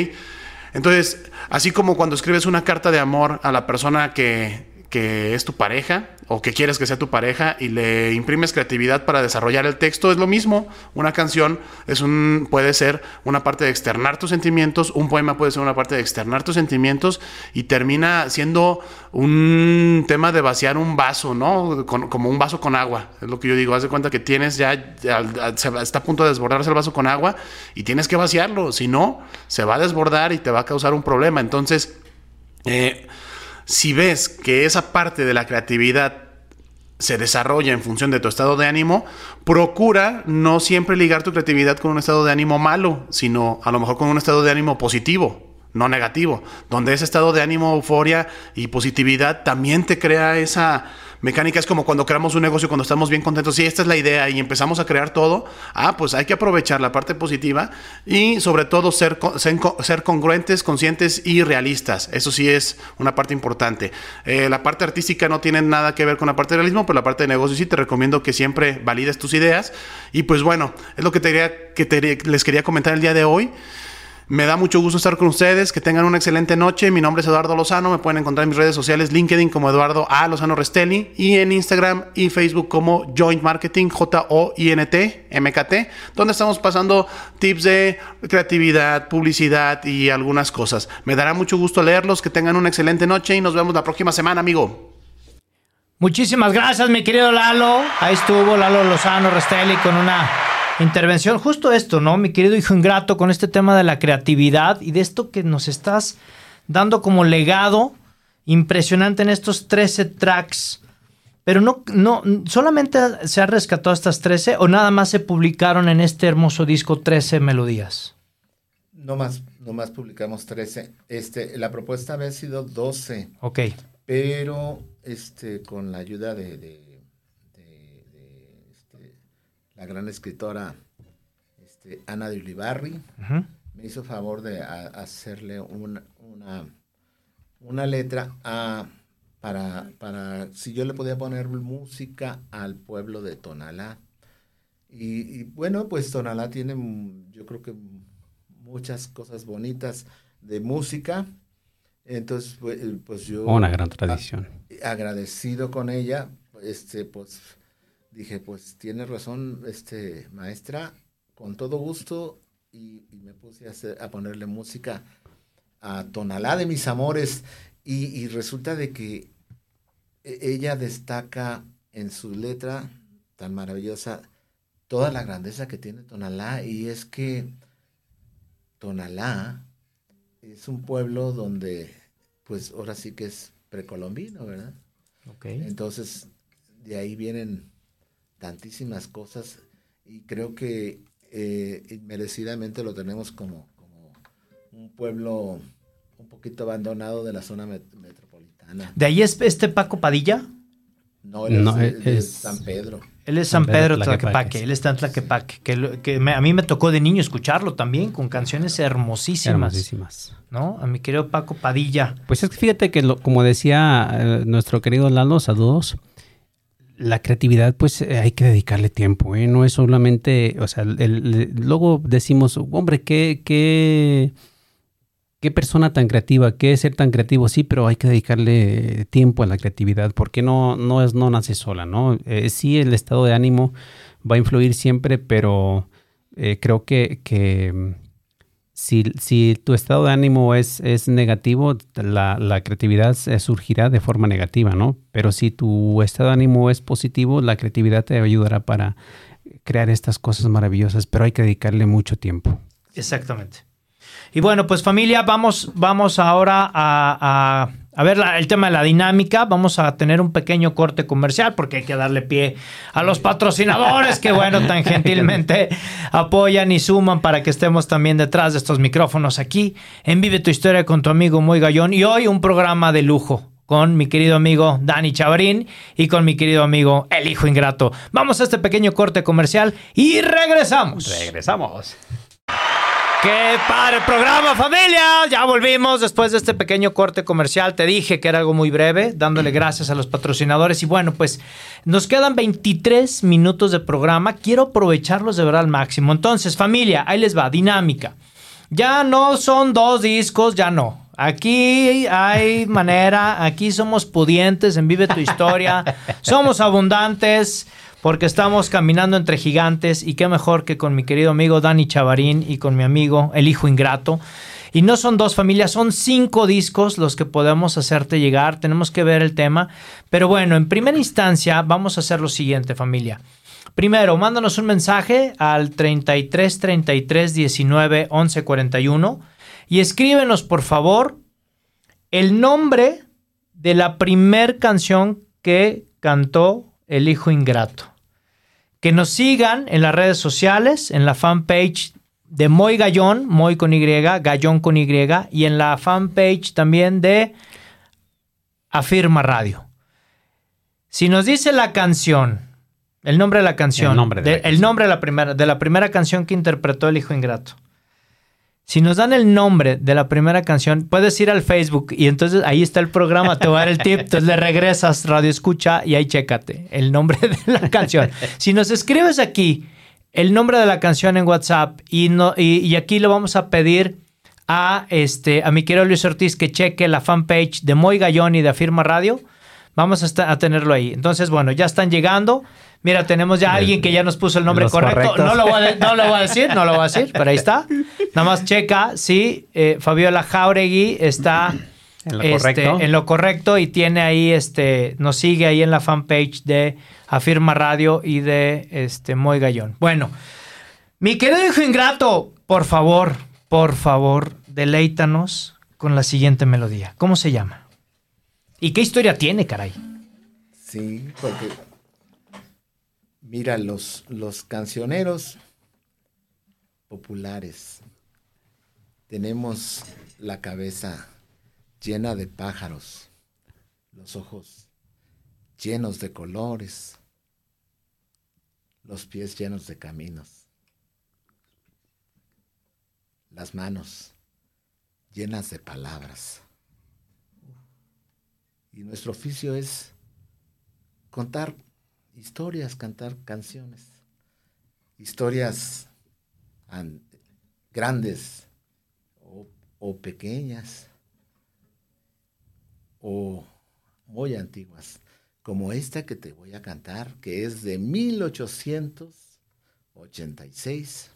Entonces, así como cuando escribes una carta de amor a la persona que, que es tu pareja o que quieres que sea tu pareja y le imprimes creatividad para desarrollar el texto, es lo mismo. Una canción es un, puede ser una parte de externar tus sentimientos, un poema puede ser una parte de externar tus sentimientos y termina siendo un tema de vaciar un vaso, ¿no? como un vaso con agua. Es lo que yo digo. Haz de cuenta que tienes ya, ya, está a punto de desbordarse el vaso con agua y tienes que vaciarlo. Si no, se va a desbordar y te va a causar un problema. Entonces, eh, si ves que esa parte de la creatividad se desarrolla en función de tu estado de ánimo, procura no siempre ligar tu creatividad con un estado de ánimo malo, sino a lo mejor con un estado de ánimo positivo, no negativo, donde ese estado de ánimo, euforia y positividad también te crea esa mecánica es como cuando creamos un negocio, cuando estamos bien contentos, y esta es la idea y empezamos a crear todo, ah, pues hay que aprovechar la parte positiva y sobre todo ser, ser, congruentes, conscientes y realistas. Eso sí es una parte importante. Eh, la parte artística no tiene nada que ver con la parte de realismo, pero la parte de negocio sí te recomiendo que siempre valides tus ideas. Y pues bueno, es lo que, te, que les quería comentar el día de hoy. Me da mucho gusto estar con ustedes. Que tengan una excelente noche. Mi nombre es Eduardo Lozano. Me pueden encontrar en mis redes sociales, LinkedIn como Eduardo A. Lozano Restelli y en Instagram y Facebook como Joint Marketing, J-O-I-N-T, M-K-T, donde estamos pasando tips de creatividad, publicidad y algunas cosas. Me dará mucho gusto leerlos. Que tengan una excelente noche y nos vemos la próxima semana, amigo. Muchísimas gracias, mi querido Lalo. Ahí estuvo Lalo Lozano Restelli con una intervención, justo esto, ¿no? Mi querido hijo ingrato, con este tema de la creatividad y de esto que nos estás dando como legado impresionante en estos 13 tracks. Pero no, no, solamente se ha rescatado estas 13 o nada más se publicaron en este hermoso disco 13 melodías. No más, no más publicamos 13. Este, la propuesta había sido 12. Ok. Pero este, con la ayuda de la gran escritora este, Ana de Ulibarri, me hizo favor de hacerle una, una, letra para, para si yo le podía poner música al pueblo de Tonalá. Y, bueno, pues Tonalá tiene, yo creo que muchas cosas bonitas de música. Entonces, pues, pues yo... Una gran tradición. agradecido con ella, este, pues dije, pues tiene razón, este, maestra, con todo gusto, y, me puse a, ponerle música a Tonalá de mis amores, y, resulta de que e, ella destaca en su letra tan maravillosa toda la grandeza que tiene Tonalá, y es que Tonalá es un pueblo donde, pues ahora sí que es precolombino, ¿verdad? Okay. Entonces, de ahí vienen tantísimas cosas y creo que eh, merecidamente lo tenemos como, como, un pueblo un poquito abandonado de la zona metropolitana. ¿De ahí es este Paco Padilla? No, él es, San Pedro. Él es San, Pedro, Tlaquepaque, él está en Tlaquepaque, que, que a mí me tocó de niño escucharlo también, con canciones hermosísimas. Hermosísimas. ¿No? A mi querido Paco Padilla. Pues es que fíjate que, como decía eh, nuestro querido Lalo, saludos, la creatividad, pues eh, hay que dedicarle tiempo, ¿eh? No es solamente, o sea, luego decimos, hombre, qué, qué, qué persona tan creativa, qué ser tan creativo, sí, pero hay que dedicarle tiempo a la creatividad, porque no, no, es, no nace sola, ¿no? Eh, sí, el estado de ánimo va a influir siempre, pero creo que, que si, tu estado de ánimo es, es negativo, la, creatividad surgirá de forma negativa, ¿no? Pero si tu estado de ánimo es positivo, la creatividad te ayudará para crear estas cosas maravillosas, pero hay que dedicarle mucho tiempo. Exactamente. Y bueno, pues familia, vamos, vamos ahora a a ver el tema de la dinámica. Vamos a tener un pequeño corte comercial porque hay que darle pie a los patrocinadores que, bueno, tan gentilmente apoyan y suman para que estemos también detrás de estos micrófonos aquí en Vive tu Historia con tu amigo Muy Gallón. Y hoy un programa de lujo con mi querido amigo Dani Chavarín y con mi querido amigo El Hijo Ingrato. Vamos a este pequeño corte comercial y regresamos. Regresamos. ¡Qué padre programa, familia! Ya volvimos después de este pequeño corte comercial. Te dije que era algo muy breve, dándole gracias a los patrocinadores. Y bueno, pues nos quedan 23 minutos de programa. Quiero aprovecharlos de verdad al máximo. Entonces, familia, ahí les va, dinámica. Ya no son dos discos, ya no. Aquí hay manera, aquí somos pudientes en Vive tu Historia, [laughs] somos abundantes porque estamos caminando entre gigantes y qué mejor que con mi querido amigo Dani Chavarín y con mi amigo El Hijo Ingrato. Y no son dos familias, son cinco discos los que podemos hacerte llegar, tenemos que ver el tema. Pero bueno, en primera instancia vamos a hacer lo siguiente familia. Primero, mándanos un mensaje al 33 33 19 11 41 y escríbenos, por favor, el nombre de la primer canción que cantó el hijo ingrato. Que nos sigan en las redes sociales, en la fanpage de Moy Gallón, Moy con Y, Gallón con Y, y en la fanpage también de Afirma Radio. Si nos dice la canción, el nombre de la canción, El nombre de la el canción. nombre de la primera, de la primera canción que interpretó el hijo ingrato. Si nos dan el nombre de la primera canción, puedes ir al Facebook y entonces ahí está el programa, te voy a dar el tip, entonces le regresas Radio Escucha y ahí chécate el nombre de la canción. Si nos escribes aquí el nombre de la canción en WhatsApp y, no, y, aquí le vamos a pedir a, este, a mi querido Luis Ortiz que cheque la fanpage de Moy Gallón de Afirma Radio, vamos a, esta- a tenerlo ahí. Entonces, bueno, ya están llegando. Mira, tenemos ya a alguien que ya nos puso el nombre Los correcto. No lo, voy a, de- no lo voy a decir, no lo voy a decir, pero ahí está. [laughs] Nada más checa, sí, eh, Fabiola Jauregui está En lo este, correcto. en lo correcto y tiene ahí, este, nos sigue ahí en la fanpage de Afirma Radio y de este, Moy Gallón. Bueno, mi querido hijo ingrato, por favor, por favor, deleítanos con la siguiente melodía. ¿Cómo se llama? ¿Y qué historia tiene, caray? Sí, porque mira, los, los cancioneros populares tenemos la cabeza llena de pájaros, los ojos llenos de colores, los pies llenos de caminos, las manos llenas de palabras. Y nuestro oficio es contar historias, cantar canciones. Historias an- grandes o, o pequeñas o muy antiguas, como esta que te voy a cantar, que es de 1886,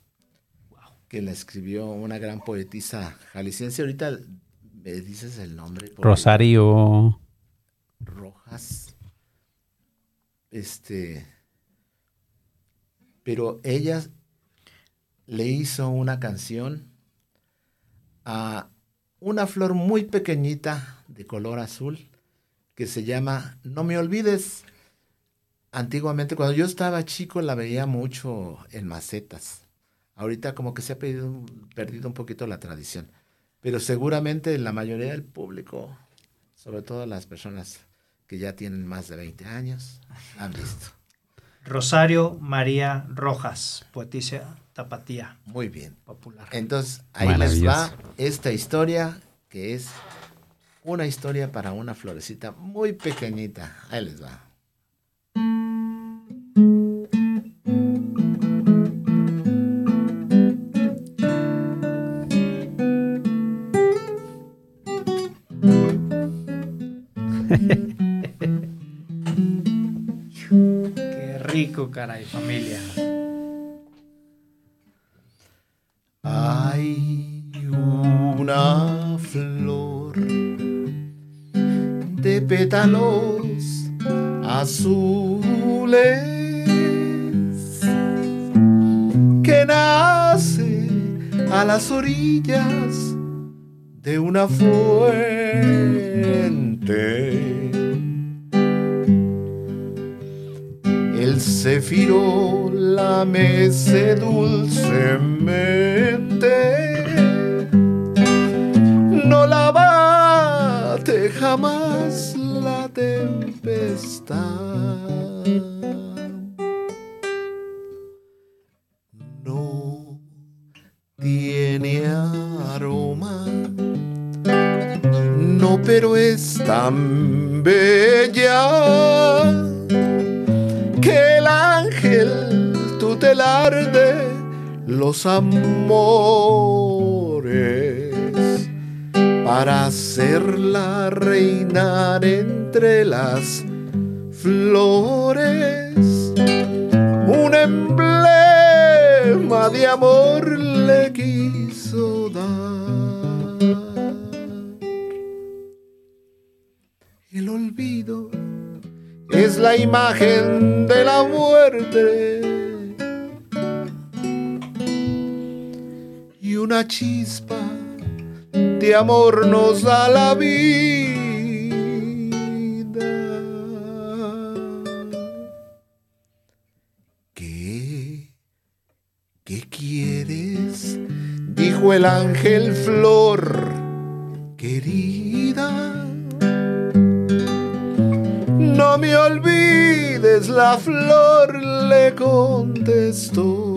que la escribió una gran poetisa jalisciense. Ahorita me dices el nombre. Rosario. Rojas. Este. Pero ella le hizo una canción a una flor muy pequeñita de color azul que se llama No me olvides. Antiguamente, cuando yo estaba chico, la veía mucho en macetas. Ahorita como que se ha perdido, perdido un poquito la tradición. Pero seguramente la mayoría del público sobre todo las personas que ya tienen más de 20 años, han visto. Rosario María Rojas, poetisa tapatía Muy bien. popular. Entonces, ahí les va esta historia, que es una historia para una florecita muy pequeñita. Ahí les va. Caray, familia. Hay una flor de pétalos azules que nace a las orillas de una fuente. cefiro la mece dulcemente. No la bate jamás la tempestad. No tiene aroma. No, pero es tan bella que los amores para hacerla reinar entre las flores un emblema de amor le quiso dar. El olvido es la imagen de la muerte. Y una chispa de amor nos da la vida. ¿Qué? ¿Qué quieres? Dijo el ángel flor, querida. No me olvides, la flor le contestó.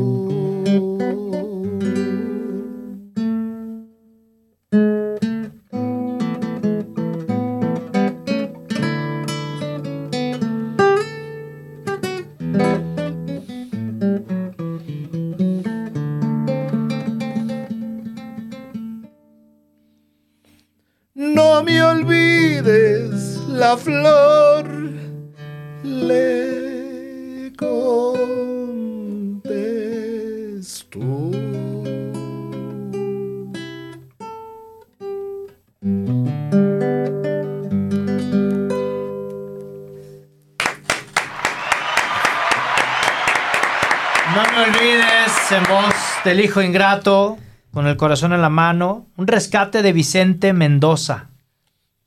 Hijo ingrato, con el corazón en la mano, un rescate de Vicente Mendoza.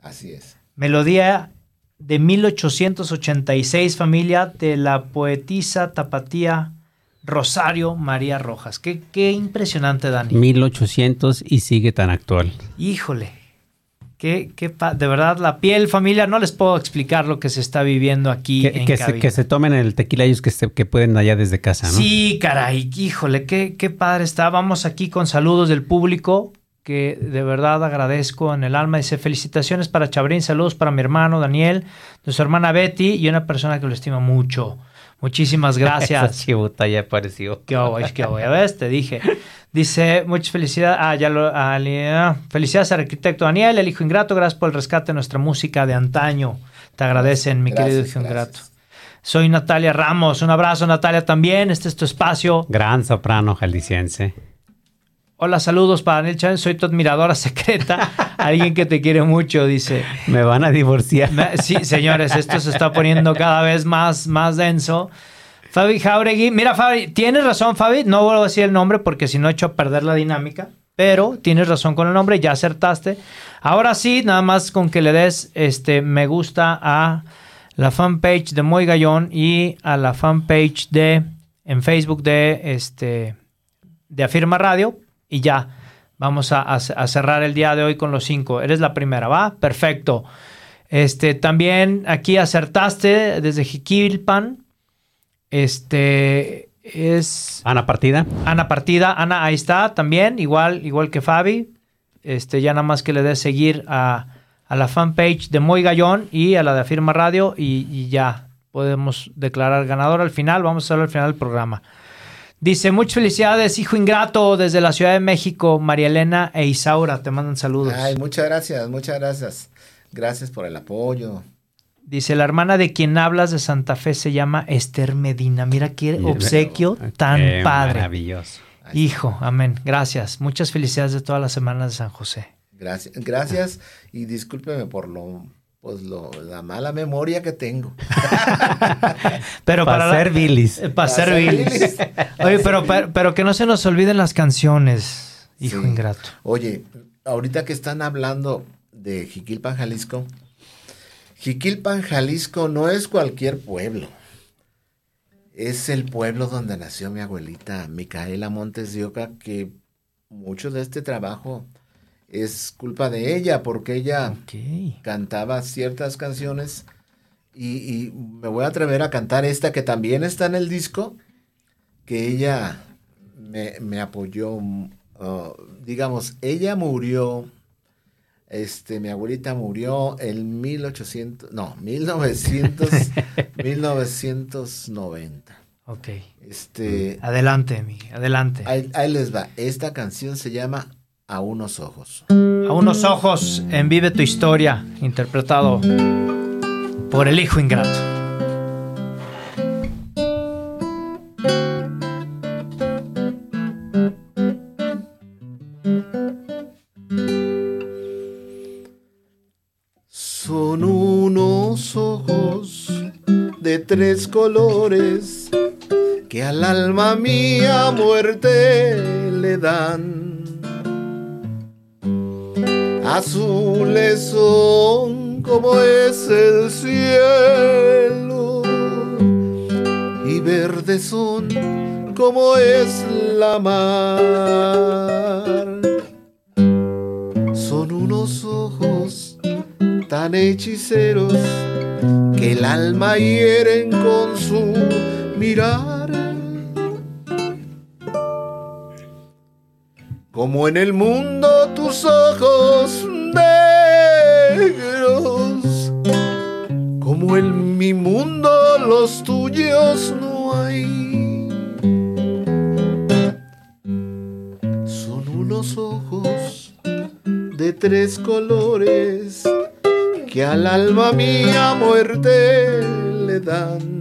Así es. Melodía de 1886, familia de la poetisa tapatía Rosario María Rojas. Qué, qué impresionante, Dani. 1800 y sigue tan actual. Híjole. Qué, qué de verdad, la piel, familia, no les puedo explicar lo que se está viviendo aquí Que, en que se, que se tomen el tequila ellos que, se- que pueden allá desde casa, ¿no? Sí, caray, híjole, qué, qué padre está. Vamos aquí con saludos del público, que de verdad agradezco en el alma. Dice, felicitaciones para Chabrín, saludos para mi hermano Daniel, de su hermana Betty y una persona que lo estima mumucho. Muchísimas [laughs] Esa gracias. chivuta ya apareció. Qué guay, qué guay. A ver, te dije. Dice, muchas felicidades. Ah, ya lo. ah, ah, felicidades al arquitecto Daniel, el hijo ingrato. Gracias por el rescate de nuestra música de antaño. Te agradecen, mi querido Gracias, hijo ingrato. gracias. Soy Natalia Ramos. Un abrazo, Natalia, también. Este es tu espacio. Gran soprano jalisciense. Hola, saludos para Daniel Chávez. Soy tu admiradora secreta. [laughs] Alguien que te quiere mucho, dice. Me van a divorciar. Sí, señores, esto se está poniendo cada vez más, más denso. Fabi Jauregui, mira Fabi, tienes razón Fabi, no vuelvo a decir el nombre porque si no he hecho a perder la dinámica, pero tienes razón con el nombre, ya acertaste. Ahora sí, nada más con que le des este me gusta a la fanpage de Moy Gallón y a la fanpage de en Facebook de este de Afirma Radio y ya. Vamos a, a- a cerrar el día de hoy con los cinco. Eres la primera, ¿va? Perfecto. Este, también aquí acertaste desde Jiquilpan. Este es Ana Partida. Ana Partida. Ana, ahí está también, igual, igual que Fabi. Este, ya nada más que le des seguir a, a la fanpage de Moy Gallón y a la de Afirma Radio y, y ya podemos declarar ganador al final. Vamos a hacerlo al final del programa. Dice, muchas felicidades, hijo ingrato, desde la Ciudad de México, María Elena e Isaura, te mandan saludos. Ay, muchas gracias, muchas gracias. Gracias por el apoyo. Dice, la hermana de quien hablas de Santa Fe se llama Esther Medina. Mira qué obsequio tan Qué padre. Maravilloso. Hijo, amén. Gracias. Muchas felicidades de todas las semanas de San José. Gracias, gracias y discúlpeme por lo, pues lo, la mala memoria que tengo. [laughs] Pero Pa' para, la- ser bilis. eh, Para Pa' ser ser bilis. bilis. [laughs] Oye, pero, pero, pero que no se nos olviden las canciones, hijo Sí. ingrato. Oye, ahorita que están hablando de Jiquilpan, Jalisco, Jiquilpan, Jalisco no es cualquier pueblo. Es el pueblo donde nació mi abuelita, Micaela Montes de Oca, que mucho de este trabajo es culpa de ella, porque ella cantaba ciertas canciones y, y me voy a atrever a cantar esta que también está en el disco, que ella me, me apoyó, uh, digamos, ella murió Este, mi abuelita murió en 1800, no, 1900, 1990. [laughs] Ok. Este, Adelante, mi, adelante. ahí, ahí les va. Esta canción se llama A unos ojos. A unos ojos en Vive tu historia, interpretado por el hijo ingrato. Son unos ojos de tres colores que al alma mía muerte le dan. Azules son como es el cielo y verdes son como es la mar. Son unos ojos tan hechiceros que el alma hieren con su mirar. Como en el mundo tus ojos negros, como en mi mundo los tuyos no hay. Son unos ojos de tres colores que al alma mía muerte le dan.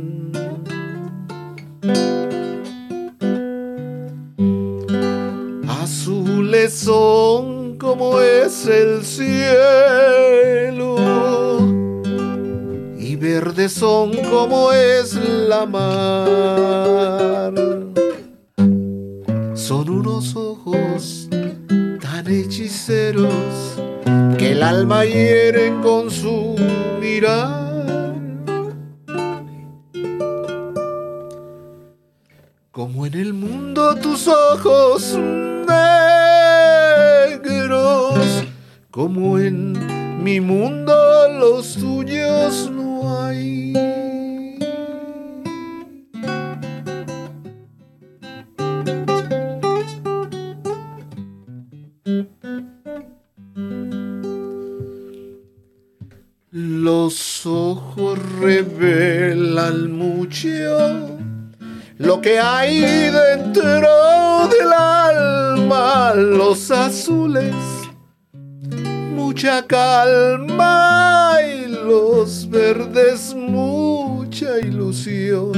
Azules son como es el cielo y verdes son como es la mar. Son unos ojos tan hechiceros que el alma hieren con su mirar. Como en el mundo tus ojos negros, como en mi mundo los tuyos no hay. Los ojos revelan mucho lo que hay calma y los verdes, mucha ilusión.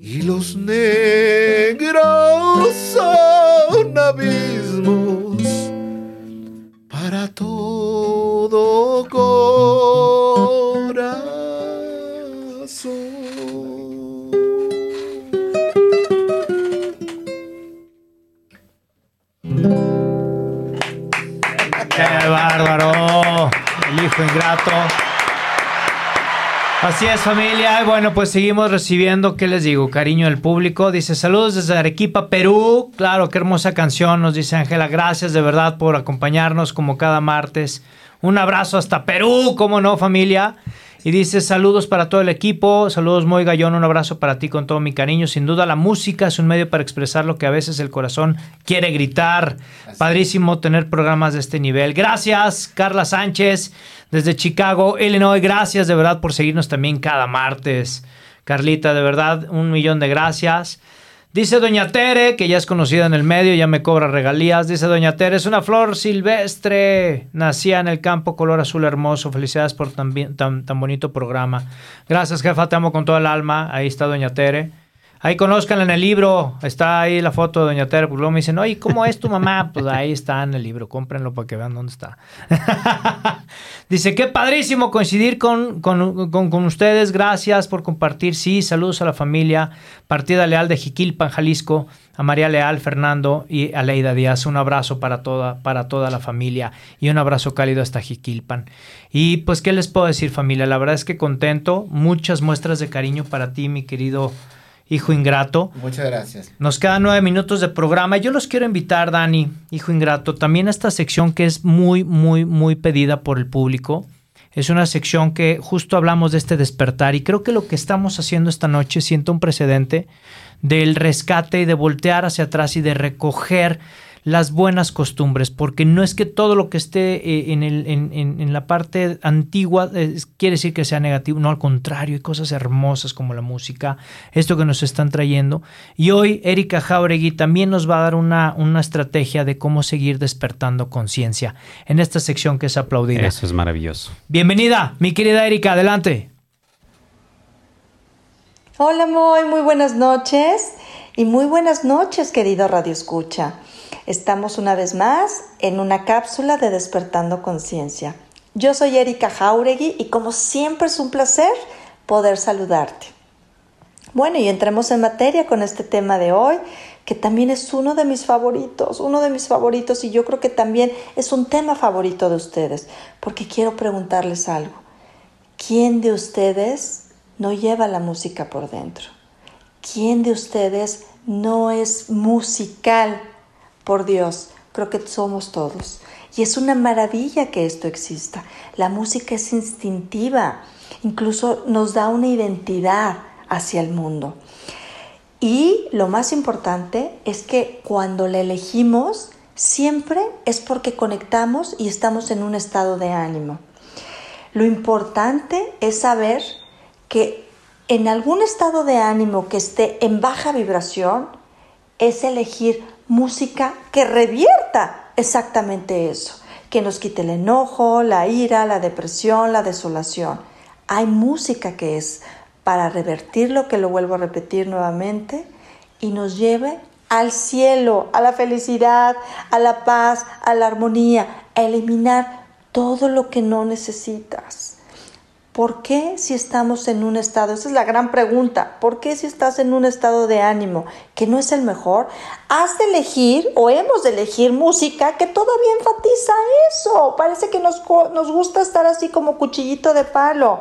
Y los negros Ingrato. Así es, familia. Bueno, pues seguimos recibiendo, ¿qué les digo? Cariño del público. Dice, saludos desde Arequipa, Perú. Claro, qué hermosa canción, nos dice Ángela. Gracias de verdad por acompañarnos como cada martes. Un abrazo hasta Perú, ¿cómo no, familia? Y dice, saludos para todo el equipo. Saludos, Moy Gallón. Un abrazo para ti con todo mi cariño. Sin duda, la música es un medio para expresar lo que a veces el corazón quiere gritar. Padrísimo tener programas de este nivel. Gracias, Carla Sánchez, desde Chicago, Illinois. Gracias de verdad por seguirnos también cada martes. Carlita, de verdad, un millón de gracias. Dice Doña Tere, que ya es conocida en el medio, ya me cobra regalías. Dice Doña Tere, es una flor silvestre. Nacía en el campo, color azul hermoso. Felicidades por tan, tan, tan bonito programa. Gracias, jefa, te amo con todo el alma. Ahí está Doña Tere. Ahí conozcanla en el libro. Está ahí la foto de Doña Tere. Luego me dicen, oye, ¿cómo es tu mamá? [laughs] Pues ahí está en el libro. Cómprenlo para que vean dónde está. [laughs] Dice, qué padrísimo coincidir con, con- con- con ustedes. Gracias por compartir. Sí, saludos a la familia. Partida Leal de Jiquilpan, Jalisco. A María Leal, Fernando y a Leida Díaz. Un abrazo para toda, para toda la familia. Y un abrazo cálido hasta Jiquilpan. Y pues, ¿qué les puedo decir, familia? La verdad es que contento. Muchas muestras de cariño para ti, mi querido hijo ingrato. Muchas gracias. Nos quedan nueve minutos de programa. Yo los quiero invitar, Dani, hijo ingrato, también a esta sección que es muy, muy, muy pedida por el público. Es una sección que justo hablamos de este despertar y creo que lo que estamos haciendo esta noche sienta un precedente del rescate y de voltear hacia atrás y de recoger las buenas costumbres, porque no es que todo lo que esté eh, en, el, en, en, la parte antigua eh, quiere decir que sea negativo, no, al contrario, hay cosas hermosas como la música, esto que nos están trayendo. Y hoy Erika Jauregui también nos va a dar una, una estrategia de cómo seguir despertando conciencia en esta sección que es aplaudida. Eso es maravilloso. Bienvenida, mi querida Erika, adelante. Hola, muy, muy buenas noches y muy buenas noches, querido Radio Escucha. Estamos una vez más en una cápsula de Despertando Conciencia. Yo soy Erika Jauregui y como siempre es un placer poder saludarte. Bueno, y entremos en materia con este tema de hoy, que también es uno de mis favoritos, uno de mis favoritos y yo creo que también es un tema favorito de ustedes, porque quiero preguntarles algo. ¿Quién de ustedes no lleva la música por dentro? ¿Quién de ustedes no es musical por Dios, creo que somos todos. Y es una maravilla que esto exista. La música es instintiva, incluso nos da una identidad hacia el mundo. Y lo más importante es que cuando la elegimos, siempre es porque conectamos y estamos en un estado de ánimo. Lo importante es saber que en algún estado de ánimo que esté en baja vibración, es elegir música que revierta exactamente eso, que nos quite el enojo, la ira, la depresión, la desolación. Hay música que es para revertir lo que lo vuelvo a repetir nuevamente y nos lleve al cielo, a la felicidad, a la paz, a la armonía, a eliminar todo lo que no necesitas. ¿Por qué si estamos en un estado? Esa es la gran pregunta. ¿Por qué si estás en un estado de ánimo que no es el mejor? Has de elegir o hemos de elegir música que todavía enfatiza eso. Parece que nos, nos gusta estar así como cuchillito de palo.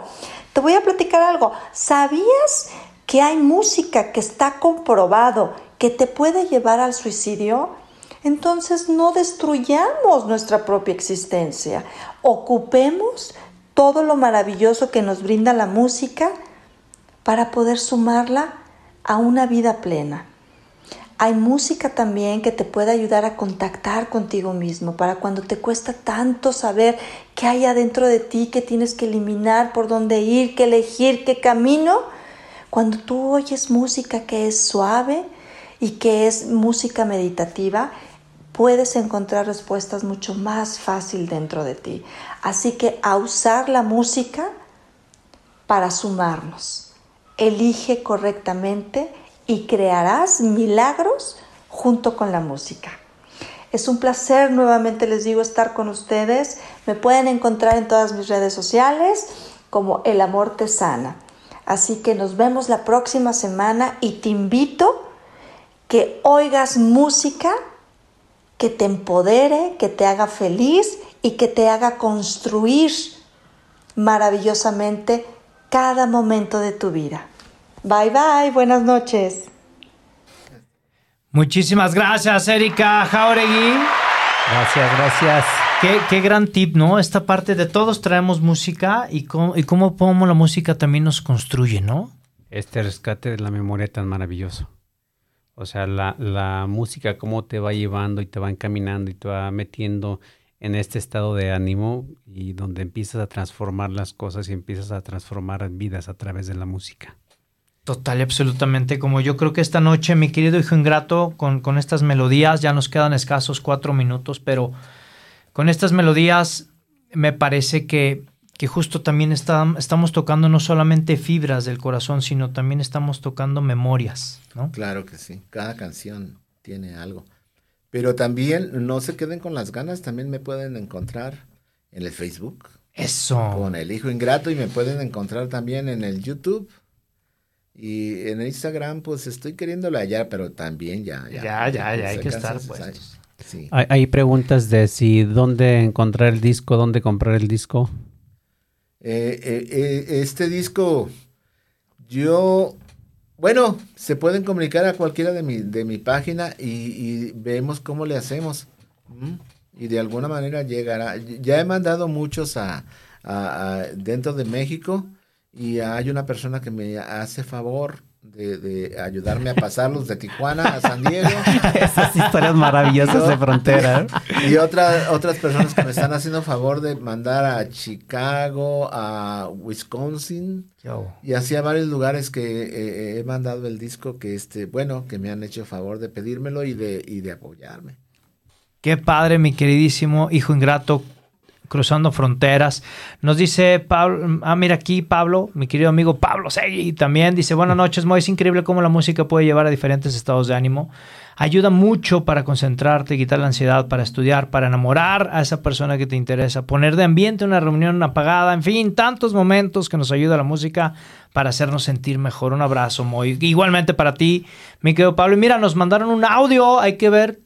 Te voy a platicar algo. ¿Sabías que hay música que está comprobado que te puede llevar al suicidio? Entonces no destruyamos nuestra propia existencia. Ocupemos todo lo maravilloso que nos brinda la música para poder sumarla a una vida plena. Hay música también que te puede ayudar a contactar contigo mismo para cuando te cuesta tanto saber qué hay adentro de ti, que tienes que eliminar, por dónde ir, qué elegir, qué camino. Cuando tú oyes música que es suave y que es música meditativa, puedes encontrar respuestas mucho más fácil dentro de ti. Así que a usar la música para sumarnos. Elige correctamente y crearás milagros junto con la música. Es un placer, nuevamente les digo, estar con ustedes. Me pueden encontrar en todas mis redes sociales como El Amor Te Sana. Así que nos vemos la próxima semana y te invito que oigas música que te empodere, que te haga feliz y que te haga construir maravillosamente cada momento de tu vida. Bye bye, buenas noches. Muchísimas gracias, Erika Jauregui. Gracias, gracias. Qué, gran tip, ¿no? Esta parte de todos traemos música y cómo, y cómo, la música también nos construye, ¿no? Este rescate de la memoria tan maravilloso. O sea, la, la, música, cómo te va llevando y te va encaminando y te va metiendo en este estado de ánimo y donde empiezas a transformar las cosas y empiezas a transformar vidas a través de la música. Total y absolutamente. Como yo creo que esta noche, mi querido hijo ingrato, con, con estas melodías, ya nos quedan escasos cuatro minutos, pero con estas melodías me parece que que justo también estamos tocando no solamente fibras del corazón, sino también estamos tocando memorias, ¿no? Claro que sí, cada canción tiene algo. Pero también no se queden con las ganas, también me pueden encontrar en el Facebook. Eso. Con el hijo ingrato y me pueden encontrar también en el YouTube. Y en Instagram, pues estoy queriéndolo hallar, pero también ya. Ya, ya, ya, ya hay que estar puestos. Sí. Hay, hay preguntas de si dónde encontrar el disco, dónde comprar el disco. Eh, eh, eh, este disco, yo, bueno, se pueden comunicar a cualquiera de mi, de mi página y, vemos cómo le hacemos. Y de alguna manera llegará. Ya he mandado muchos a, dentro de México y hay una persona que me hace favor de, de ayudarme a pasarlos de Tijuana a San Diego. [laughs] Esas historias maravillosas de frontera. Y otra- otras personas que me están haciendo favor de mandar a Chicago, a Wisconsin y así a varios lugares que eh, he mandado el disco que este, bueno, que me han hecho favor de pedírmelo y de, y de apoyarme. Qué padre, mi queridísimo hijo ingrato, cruzando fronteras. Nos dice Pablo, ah, mira aquí Pablo, mi querido amigo Pablo Segui, también dice, buenas noches, Moy, es increíble cómo la música puede llevar a diferentes estados de ánimo. Ayuda mucho para concentrarte, quitar la ansiedad, para estudiar, para enamorar a esa persona que te interesa, poner de ambiente una reunión apagada, en fin, tantos momentos que nos ayuda la música para hacernos sentir mejor. Un abrazo, Moy. Igualmente para ti, mi querido Pablo. Y mira, nos mandaron un audio, hay que ver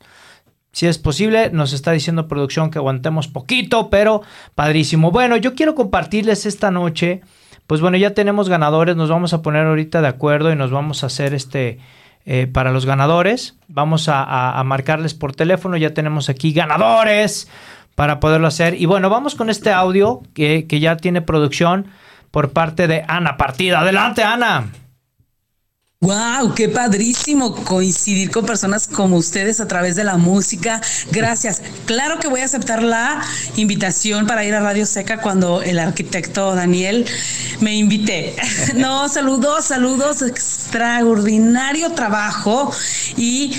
si es posible, nos está diciendo producción que aguantemos poquito, pero padrísimo. Bueno, yo quiero compartirles esta noche, pues bueno, ya tenemos ganadores, nos vamos a poner ahorita de acuerdo y nos vamos a hacer este, eh, para los ganadores, vamos a, a- marcarles por teléfono, ya tenemos aquí ganadores para poderlo hacer. Y bueno, vamos con este audio que, que ya tiene producción por parte de Ana Partida. Adelante, Ana. Wow, qué padrísimo coincidir con personas como ustedes a través de la música. Gracias. Claro que voy a aceptar la invitación para ir a Radio Seca cuando el arquitecto Daniel me invite. [laughs] No, saludos, saludos, extraordinario trabajo y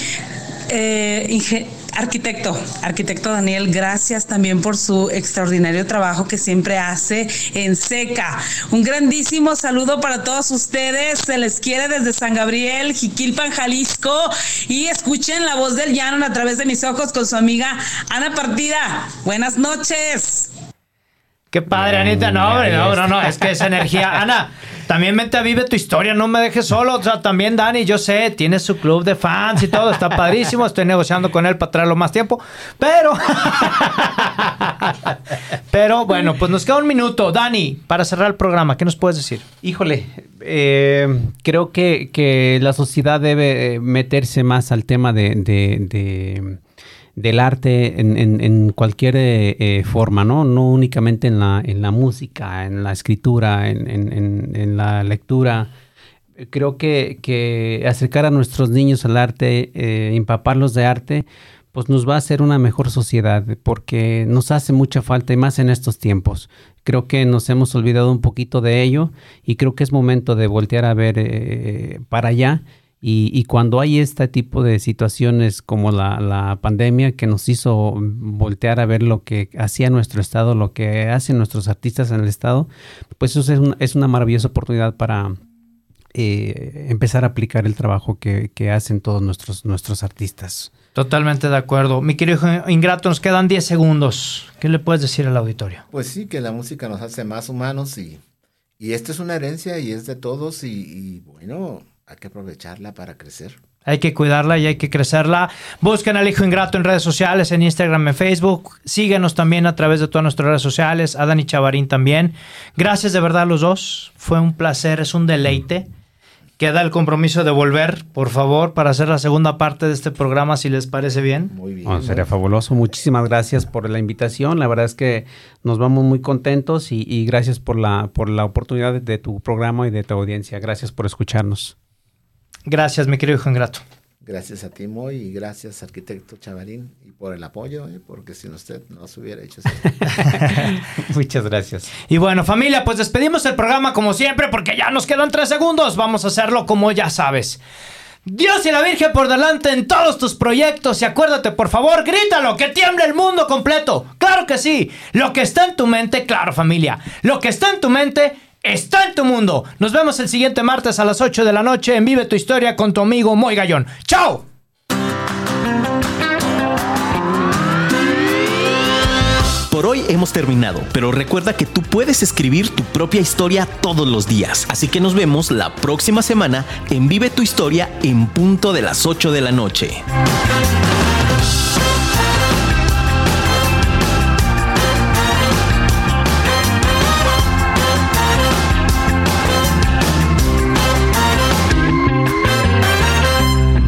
eh, Arquitecto, arquitecto Daniel, gracias también por su extraordinario trabajo que siempre hace en Seca. Un grandísimo saludo para todos ustedes. Se les quiere desde San Gabriel, Jiquilpan, Jalisco. Y escuchen la voz del llano a través de mis ojos con su amiga Ana Partida. Buenas noches. Qué padre, Anita. No, hombre, no, no, no, es que esa energía. Ana, también vente a Vive tu historia, no me dejes solo. O sea, también Dani, yo sé, tiene su club de fans y todo, está [laughs] padrísimo. Estoy negociando con él para traerlo más tiempo. Pero. [laughs] Pero bueno, pues nos queda un minuto. Dani, para cerrar el programa, ¿qué nos puedes decir? Híjole, eh, creo que, que la sociedad debe meterse más al tema de, de- de- del arte en, en- en cualquier eh, eh, forma, ¿no? No únicamente en la, en la música, en la escritura, en, la lectura. Creo que, que acercar a nuestros niños al arte, eh, empaparlos de arte, pues nos va a hacer una mejor sociedad, porque nos hace mucha falta y más en estos tiempos. Creo que nos hemos olvidado un poquito de ello y creo que es momento de voltear a ver eh, para allá. Y, y cuando hay este tipo de situaciones como la, la pandemia que nos hizo voltear a ver lo que hacía nuestro estado, lo que hacen nuestros artistas en el estado, pues eso es, un- es una maravillosa oportunidad para eh, empezar a aplicar el trabajo que, que hacen todos nuestros, nuestros artistas. Totalmente de acuerdo. Mi querido hijo Ingrato, nos quedan 10 segundos. ¿Qué le puedes decir al auditorio? Pues sí, que la música nos hace más humanos y, y esto es una herencia y es de todos y, y bueno, hay que aprovecharla para crecer. Hay que cuidarla y hay que crecerla. Busquen al Hijo Ingrato en redes sociales, en Instagram, en Facebook. Síguenos también a través de todas nuestras redes sociales. A Dani Chavarín también. Gracias de verdad a los dos. Fue un placer, es un deleite. Queda el compromiso de volver, por favor, para hacer la segunda parte de este programa, si les parece bien. Muy bien. Oh, sería fabuloso. Muchísimas gracias por la invitación. La verdad es que nos vamos muy contentos y, y gracias por la, por la oportunidad de, de tu programa y de tu audiencia. Gracias por escucharnos. Gracias, mi querido Hijo Ingrato. Gracias a ti, Moy, y gracias, arquitecto Chavarín, y por el apoyo, ¿eh? porque sin usted no se hubiera hecho eso. [laughs] Muchas gracias. Y bueno, familia, pues despedimos el programa como siempre porque ya nos quedan tres segundos. Vamos a hacerlo como ya sabes. Dios y la Virgen por delante en todos tus proyectos y acuérdate, por favor, grítalo, que tiemble el mundo completo. Claro que sí. Lo que está en tu mente, claro familia. Lo que está en tu mente está en tu mundo. Nos vemos el siguiente martes a las 8 de la noche en Vive tu Historia con tu amigo Moy Gallón. ¡Chao! Por hoy hemos terminado, pero recuerda que tú puedes escribir tu propia historia todos los días. Así que nos vemos la próxima semana en Vive tu Historia en punto de las 8 de la noche.